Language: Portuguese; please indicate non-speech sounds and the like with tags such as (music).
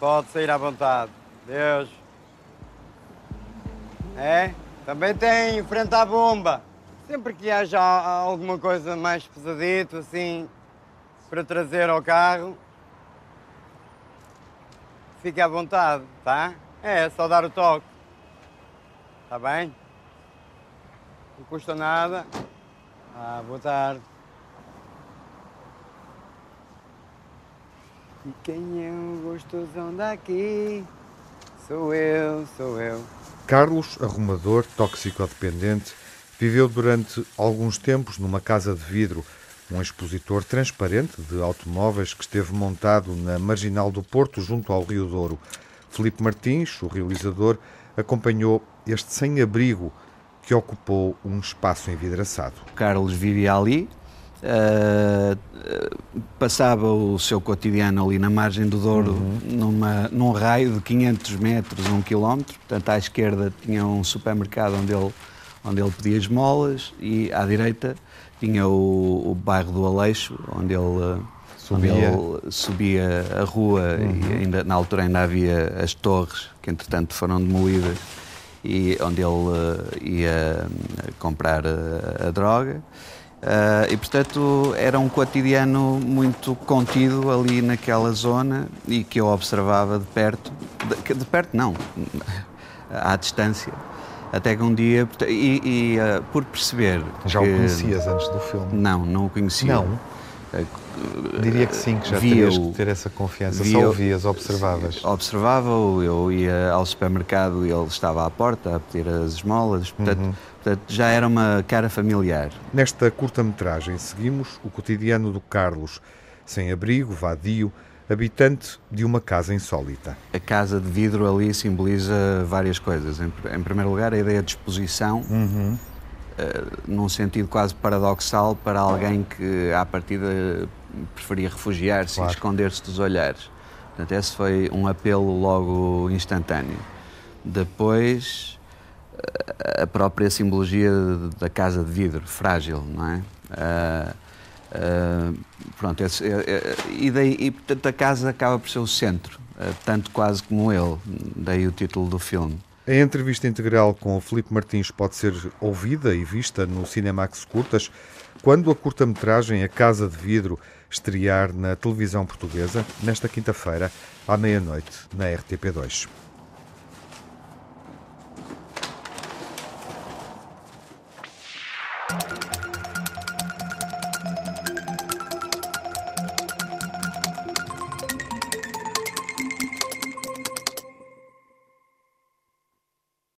Pode sair à vontade. Deus. É? Também tem frente à bomba. Sempre que haja alguma coisa mais pesadito, assim, para trazer ao carro, fique à vontade, tá? É, só dar o toque. Tá bem? Não custa nada. Ah, boa tarde. E quem é o gostosão daqui? Sou eu, sou eu. Carlos, arrumador, toxicodependente, viveu durante alguns tempos numa casa de vidro, um expositor transparente de automóveis que esteve montado na marginal do Porto, junto ao Rio Douro. Felipe Martins, o realizador, acompanhou este sem-abrigo que ocupou um espaço envidraçado. Carlos vivia ali, Uh, passava o seu cotidiano ali na margem do Douro, uhum. numa, num raio de 500 metros, um quilómetro. Portanto, à esquerda tinha um supermercado onde ele, onde ele pedia esmolas e à direita tinha o, o bairro do Aleixo, onde ele subia, onde ele subia a rua uhum. e ainda, na altura ainda havia as torres, que entretanto foram demolidas, e onde ele uh, ia comprar a, a droga. Uh, e portanto era um cotidiano muito contido ali naquela zona e que eu observava de perto, de, de perto não, (laughs) à distância. Até que um dia, e, e uh, por perceber. Já que, o conhecias antes do filme? Não, não o conhecia. Não. Diria que sim, que já terias que ter essa confiança. Só ouvias, observavas. Observava-o, eu ia ao supermercado e ele estava à porta a pedir as esmolas. Portanto, uhum Portanto, já era uma cara familiar. Nesta curta-metragem seguimos o cotidiano do Carlos, sem abrigo, vadio, habitante de uma casa insólita. A casa de vidro ali simboliza várias coisas. Em, em primeiro lugar, a ideia de exposição, uhum. Uh, num sentido quase paradoxal para alguém que, à partida, preferia refugiar-se claro. e esconder-se dos olhares. Portanto, esse foi um apelo logo instantâneo. Depois, a própria simbologia da casa de vidro, frágil, não é? Uh, uh, pronto, esse, é, e, daí, e portanto a casa acaba por ser o centro, tanto quase como ele, daí o título do filme. A entrevista integral com o Filipe Martins pode ser ouvida e vista no Cinemax Curtas quando a curta-metragem A Casa de Vidro estrear na televisão portuguesa nesta quinta-feira à meia-noite na RTP2.